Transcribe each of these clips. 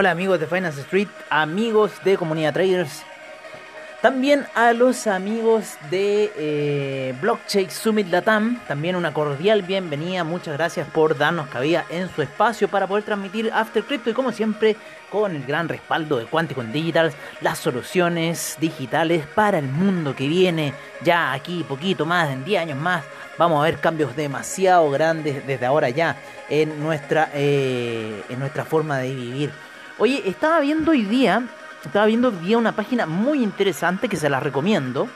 Hola, amigos de Finance Street, amigos de Comunidad Traders. También a los amigos de eh, Blockchain Summit Latam, también una cordial bienvenida. Muchas gracias por darnos cabida en su espacio para poder transmitir After Crypto y como siempre con el gran respaldo de Quantico Digital, las soluciones digitales para el mundo que viene ya aquí poquito más, en 10 años más. Vamos a ver cambios demasiado grandes desde ahora ya en nuestra, eh, en nuestra forma de vivir. Oye, estaba viendo hoy día estaba viendo hoy día una página muy interesante que se la recomiendo.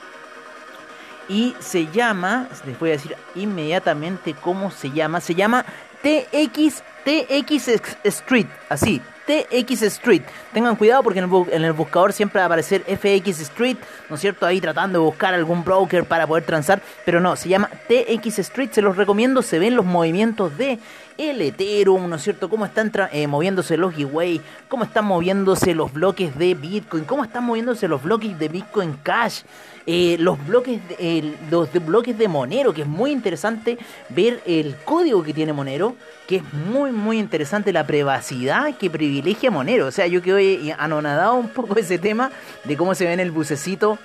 Y se llama, les voy a decir inmediatamente cómo se llama. Se llama TX, TX Street, así, TX Street. Tengan cuidado porque en el, en el, buscador siempre va a aparecer FX Street, ¿no es cierto? Ahí tratando de buscar algún broker para poder transar, pero no, se llama TX Street, se los recomiendo, se ven los movimientos de el Ethereum, ¿no es cierto? Cómo están eh, moviéndose los giveaway, cómo están moviéndose los bloques de Bitcoin, cómo están moviéndose los bloques de Bitcoin Cash, eh, los bloques de, los bloques de Monero, que es muy interesante ver el código que tiene Monero, que es muy muy interesante la privacidad que privilegia Monero. O sea, yo quedé anonadado un poco ese tema de cómo se ve en el bucecito.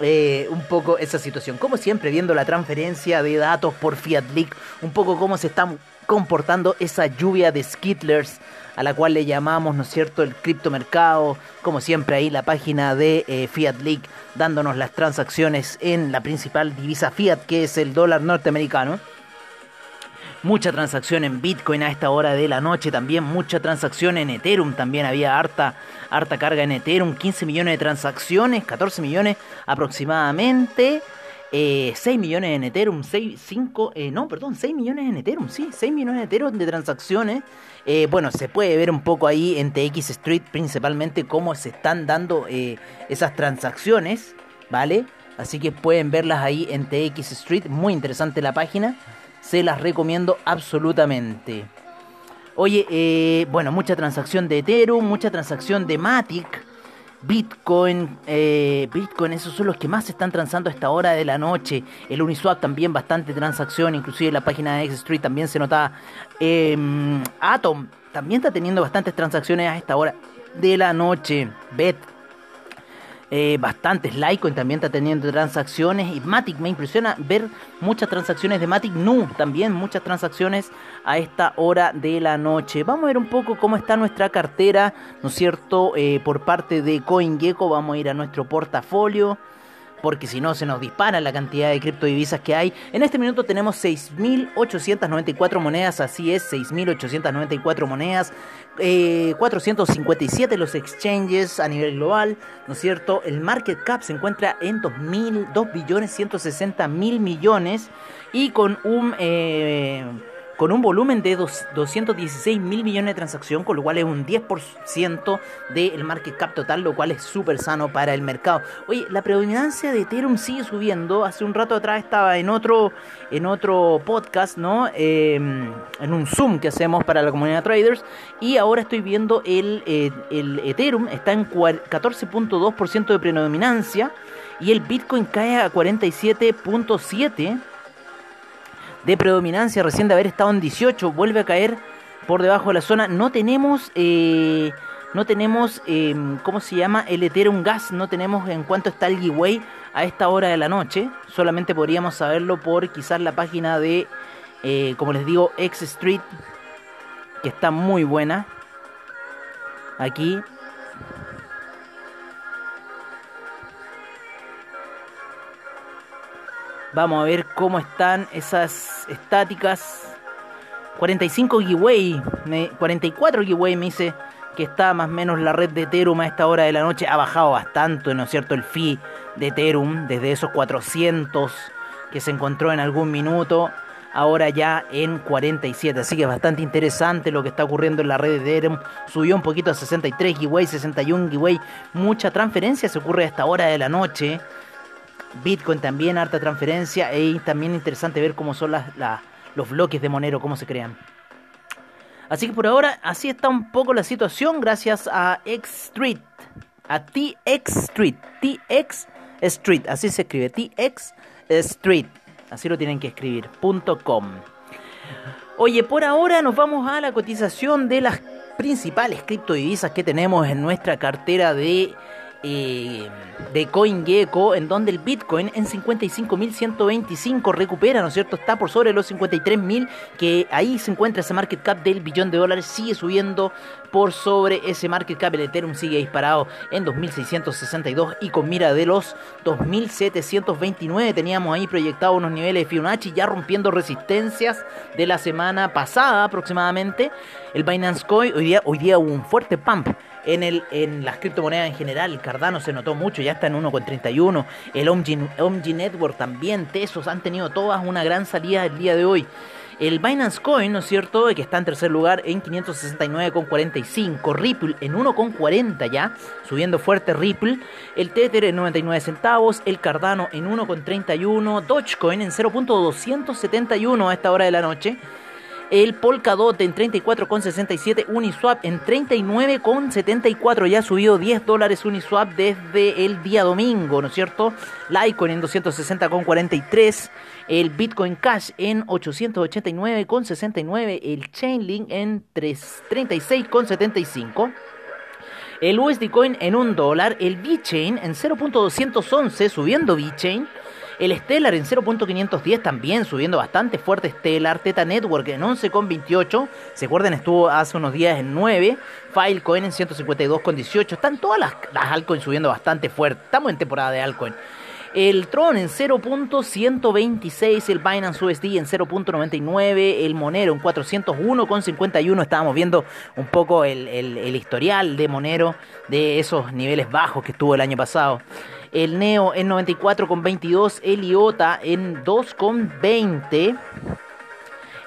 Eh, un poco esa situación. Como siempre, viendo la transferencia de datos por Fiat Leak, un poco cómo se están comportando esa lluvia de skittlers a la cual le llamamos, ¿no es cierto?, el criptomercado, como siempre ahí la página de eh, Fiat League dándonos las transacciones en la principal divisa Fiat, que es el dólar norteamericano. Mucha transacción en Bitcoin a esta hora de la noche, también mucha transacción en Ethereum, también había harta, harta carga en Ethereum, 15 millones de transacciones, 14 millones aproximadamente. 6 eh, millones en Ethereum, 6, 5, eh, no, perdón, 6 millones en Ethereum, sí, 6 millones en Ethereum de transacciones. Eh, bueno, se puede ver un poco ahí en TX Street principalmente cómo se están dando esas transacciones, ¿vale? Así que pueden verlas ahí en TX Street, muy interesante la página, se las recomiendo absolutamente. Oye, bueno, mucha transacción de Ethereum, mucha transacción de Matic. Bitcoin, eh, Bitcoin, esos son los que más se están transando a esta hora de la noche. El Uniswap también bastante transacción, inclusive la página de X Street también se nota. Em, Atom también está teniendo bastantes transacciones a esta hora de la noche. Bet eh, bastantes. Litecoin también está teniendo transacciones. Y Matic me impresiona ver muchas transacciones de Matic Nu. También muchas transacciones a esta hora de la noche. Vamos a ver un poco cómo está nuestra cartera, ¿no es cierto? Eh, por parte de CoinGecko. Vamos a ir a nuestro portafolio porque si no se nos dispara la cantidad de criptodivisas que hay. En este minuto tenemos 6.894 monedas, así es, 6.894 monedas, 457 eh, los exchanges a nivel global, ¿no es cierto? El market cap se encuentra en 2.000, 2 billones 160 mil millones y con un... Eh, con un volumen de 216 mil millones de transacción, con lo cual es un 10% del market cap total, lo cual es súper sano para el mercado. Oye, la predominancia de Ethereum sigue subiendo. Hace un rato atrás estaba en otro, en otro podcast, ¿no? Em, en un Zoom que hacemos para la comunidad traders. Y ahora estoy viendo el, el, el Ethereum está en 14.2% de predominancia. Y el Bitcoin cae a 47.7% de predominancia, recién de haber estado en 18, vuelve a caer por debajo de la zona. No tenemos, eh, no tenemos, em, ¿cómo se llama? El Ethereum Gas, no tenemos en cuánto está el giveaway a esta hora de la noche. Solamente podríamos saberlo por quizás la página de, eh, como les digo, X Street, que está muy buena. Aquí Vamos a ver cómo están esas estáticas. 45 giveaway, 44 giveaway me dice que está más o menos la red de Ethereum a esta hora de la noche. Ha bajado bastante, ¿no es cierto? El fee de Ethereum desde esos 400 que se encontró en algún minuto. Ahora ya en 47, así que es bastante interesante lo que está ocurriendo en la red de Ethereum. Subió un poquito a 63 giveaway, 61 giveaway. Mucha transferencia se ocurre a esta hora de la noche. Bitcoin también, harta transferencia. Y también interesante ver cómo son los bloques de Monero, cómo se crean. Así que por ahora, así está un poco la situación. Gracias a X Street. A TX Street. TX Street. Así se escribe. TX Street. Así lo tienen que escribir. .com. Oye, por ahora nos vamos a la cotización de las principales criptodivisas que tenemos en nuestra cartera de eh, de CoinGecko, en donde el Bitcoin en 55.125 recupera, ¿no es cierto? Está por sobre los 53.000, que ahí se encuentra ese market cap del billón de dólares, sigue subiendo por sobre ese market cap. El Ethereum sigue disparado en 2.662 y con mira de los 2.729 teníamos ahí proyectado unos niveles de Fibonacci ya rompiendo resistencias de la semana pasada aproximadamente. El Binance Coin hoy día, hoy día hubo un fuerte pump en, el, en las criptomonedas en general. Cardano se notó mucho, ya está en 1,31. El OMG, Network también, Tesos han tenido todas una gran salida el día de hoy. El Binance Coin, ¿no es cierto? Que está en tercer lugar en 569,45. Ripple en 1,40 ya, subiendo fuerte Ripple. El Tether en 99 centavos. El Cardano en 1,31. Dogecoin en 0.271 a esta hora de la noche el Polkadot en 34,67, Uniswap en 39,74, ya ha subido 10 dólares Uniswap desde el día domingo, ¿no es cierto? Litecoin en 260,43, el Bitcoin Cash en 889,69, el Chainlink en 36,75. El USD Coin en 1 dólar, el VeChain en 0.211, subiendo VeChain. El Stellar en 0.510 también subiendo bastante fuerte Stellar. Teta Network en 11.28. Se acuerdan, estuvo hace unos días en 9. Filecoin en 152.18. Están todas las, las altcoins subiendo bastante fuerte. Estamos en temporada de altcoin. El Tron en 0.126, el Binance USD en 0.99, el Monero en 401.51. Estábamos viendo un poco el, el historial de Monero de esos niveles bajos que estuvo el año pasado el Neo en 94,22, el IOTA en 2,20.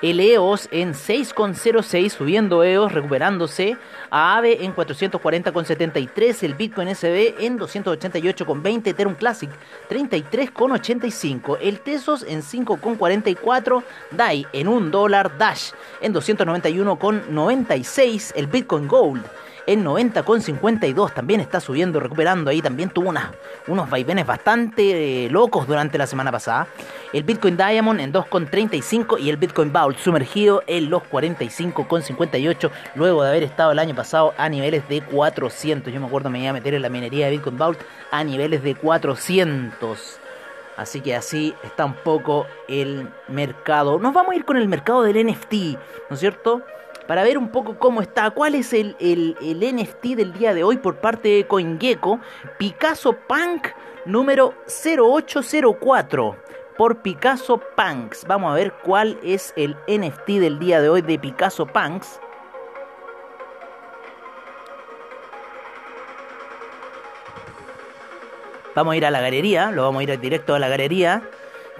El EOS en 6,06, subiendo EOS, recuperándose. A AVE en 440,73. El Bitcoin SB en 288,20. Ethereum Classic 33,85. El Tesos en 5,44. DAI en 1 dólar. Dash en 291,96. El Bitcoin Gold en 90,52 también está subiendo, recuperando ahí. También tuvo unos vaivenes bastante eh, locos durante la semana pasada. El Bitcoin Diamond en 2,35 y el Bitcoin Vault sumergido en los 45,58 luego de haber estado el año pasado a niveles de 400. Yo me acuerdo me iba a meter en la minería de Bitcoin Vault a niveles de 400. Así que así está un poco el mercado. Nos vamos a ir con el mercado del NFT, ¿no es cierto? Para ver un poco cómo está, cuál es el, NFT del día de hoy por parte de CoinGecko, Picasso Punk número 0804 por Picasso Punks. Vamos a ver cuál es el NFT del día de hoy de Picasso Punks. Vamos a ir a la galería, lo vamos a ir directo a la galería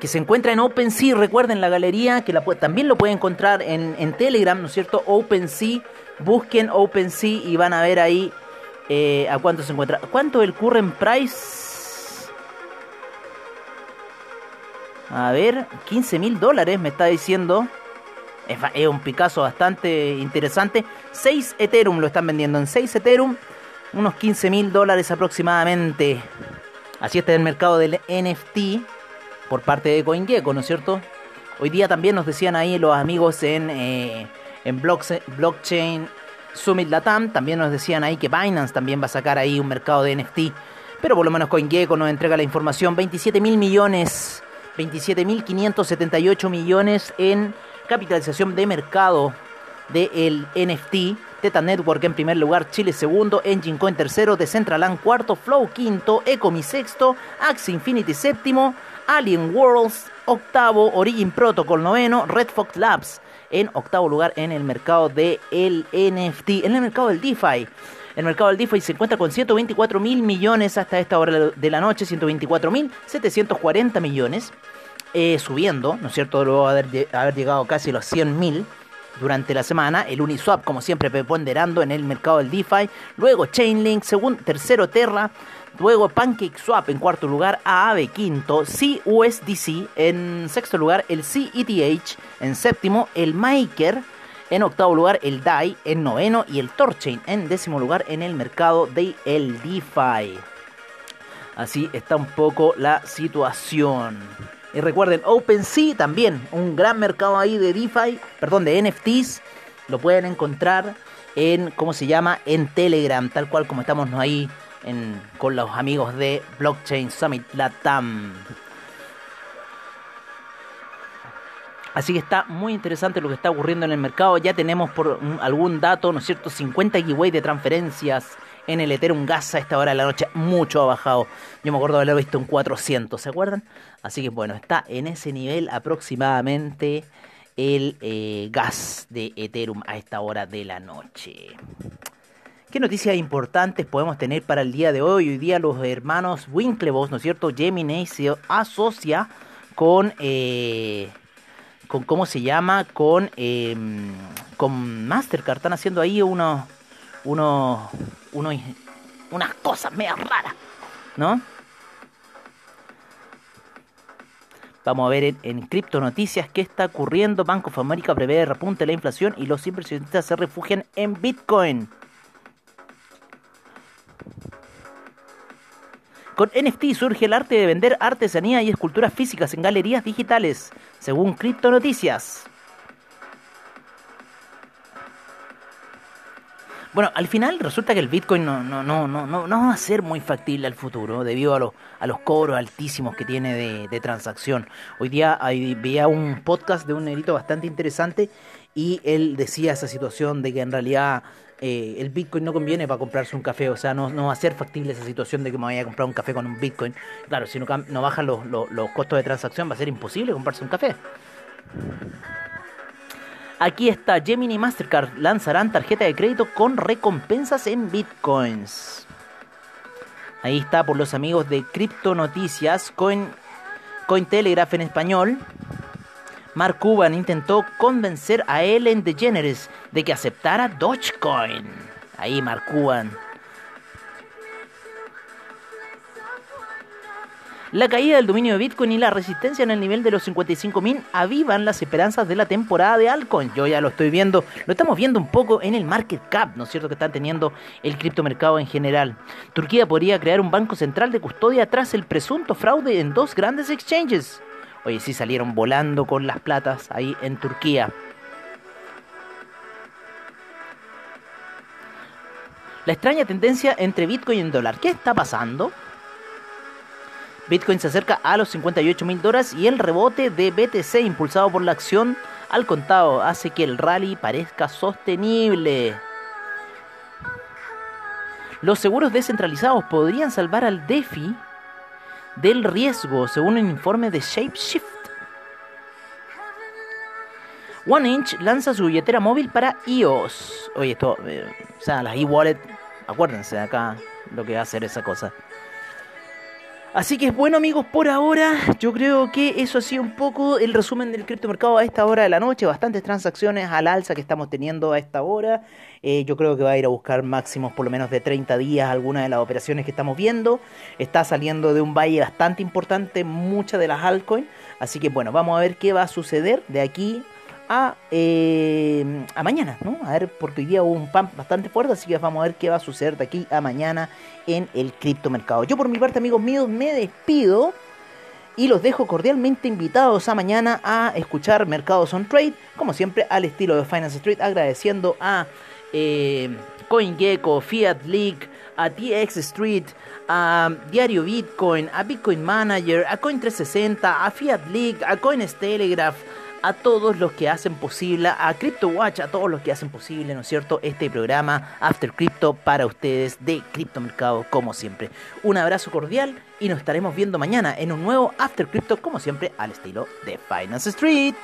que se encuentra en OpenSea. Recuerden la galería, que también lo pueden encontrar en, Telegram, ¿no es cierto? OpenSea, busquen OpenSea y van a ver ahí eh, a cuánto se encuentra. ¿Cuánto el current price? A ver, 15 mil dólares me está diciendo. Es, es, un Picasso bastante interesante. 6 Ethereum lo están vendiendo en 6 Ethereum. Unos 15 mil dólares aproximadamente. Así está el mercado del NFT por parte de CoinGecko, ¿no es cierto? Hoy día también nos decían ahí los amigos en, eh, en Blockchain Summit Latam, también nos decían ahí que Binance también va a sacar ahí un mercado de NFT, pero por lo menos CoinGecko nos entrega la información, 27 mil millones, 27 mil 578 millones en capitalización de mercado del NFT. Teta Network en primer lugar, Chile segundo, Engine Coin tercero, Decentraland cuarto, Flow quinto, Ecomi sexto, Axie Infinity séptimo, Alien Worlds, octavo, Origin Protocol noveno, Red Fox Labs en octavo lugar en el mercado del el NFT, en el mercado del DeFi. El mercado del DeFi se encuentra con 124 mil millones hasta esta hora de la noche, 124 mil 740 millones, eh, subiendo, ¿no es cierto? Luego de haber, llegado casi a los 100 mil durante la semana. El Uniswap, como siempre, preponderando en el mercado del DeFi. Luego Chainlink, segundo, tercero Terra, Luego PancakeSwap en cuarto lugar, Aave quinto, CUSDC en sexto lugar, el CETH en séptimo, el Maker en octavo lugar, el DAI en noveno y el Torchain en décimo lugar en el mercado de el DeFi. Así está un poco la situación. Y recuerden, OpenSea también, un gran mercado ahí de DeFi, perdón, de NFTs, lo pueden encontrar en, ¿cómo se llama? En Telegram, tal cual como estamos ahí con los amigos de Blockchain Summit Latam. Así que está muy interesante lo que está ocurriendo en el mercado. Ya tenemos por algún dato, ¿no es cierto? 50 giveaway de transferencias en el Ethereum Gas a esta hora de la noche. Mucho ha bajado. Yo me acuerdo de haberlo visto en 400, ¿se acuerdan? Así que bueno, está en ese nivel aproximadamente el eh, gas de Ethereum a esta hora de la noche. ¿Qué noticias importantes podemos tener para el día de hoy? Hoy día los hermanos Winklevoss, ¿no es cierto? Gemini se asocia con... Eh, con cómo se llama, con, em, con Mastercard. Están haciendo ahí unos, unos, unos, unas cosas medio raras, ¿no? Vamos a ver en, en Cripto Noticias qué está ocurriendo. Banco of America prevé repunte la inflación y los inversionistas se refugian en Bitcoin. Con NFT surge el arte de vender artesanía y esculturas físicas en galerías digitales, según Crypto Noticias. Bueno, al final resulta que el Bitcoin no, no, no, no, no, va a ser muy factible al futuro debido a, los a los cobros altísimos que tiene de, transacción. Hoy día hay, veía un podcast de un negrito bastante interesante y él decía esa situación de que en realidad eh, el Bitcoin no conviene para comprarse un café, o sea, no, no va a ser factible esa situación de que me vaya a comprar un café con un Bitcoin. Claro, si no, no bajan los, los, costos de transacción va a ser imposible comprarse un café. Aquí está, Gemini Mastercard lanzarán tarjeta de crédito con recompensas en Bitcoins. Ahí está por los amigos de Crypto Noticias, Coin, Cointelegraph en español. Mark Cuban intentó convencer a Ellen DeGeneres de que aceptara Dogecoin. Ahí Mark Cuban. La caída del dominio de Bitcoin y la resistencia en el nivel de los 55.000 avivan las esperanzas de la temporada de altcoin. Yo ya lo estoy viendo, lo estamos viendo un poco en el market cap, ¿no es cierto?, que está teniendo el criptomercado en general. Turquía podría crear un banco central de custodia tras el presunto fraude en dos grandes exchanges. Oye, sí salieron volando con las platas ahí en Turquía. La extraña tendencia entre Bitcoin y el dólar. ¿Qué está pasando? Bitcoin se acerca a los 58 mil dólares y el rebote de BTC impulsado por la acción al contado hace que el rally parezca sostenible. Los seguros descentralizados podrían salvar al DeFi del riesgo, según un informe de ShapeShift. OneInch lanza su billetera móvil para iOS. Oye, esto, eh, o sea, las e-wallet, acuérdense de acá lo que va a hacer esa cosa. Así que bueno amigos, por ahora yo creo que eso ha sido un poco el resumen del criptomercado a esta hora de la noche. Bastantes transacciones al alza que estamos teniendo a esta hora. Eh, yo creo que va a ir a buscar máximos por lo menos de 30 días algunas de las operaciones que estamos viendo. Está saliendo de un valle bastante importante muchas de las altcoins. Así que bueno, vamos a ver qué va a suceder de aquí a, eh, a mañana, ¿no? A ver, porque hoy día hubo un pump bastante fuerte, así que vamos a ver qué va a suceder de aquí a mañana en el criptomercado. Yo por mi parte, amigos míos, me despido y los dejo cordialmente invitados a mañana a escuchar Mercados on Trade, como siempre al estilo de Finance Street, agradeciendo a eh, CoinGecko, Fiat League, a TX Street, a Diario Bitcoin, a Bitcoin Manager, a Coin360, a Fiat League, a Telegraph a todos los que hacen posible, a CryptoWatch, a todos los que hacen posible, ¿no es cierto?, este programa After Crypto para ustedes de Criptomercado, como siempre. Un abrazo cordial y nos estaremos viendo mañana en un nuevo After Crypto, como siempre, al estilo de Finance Street.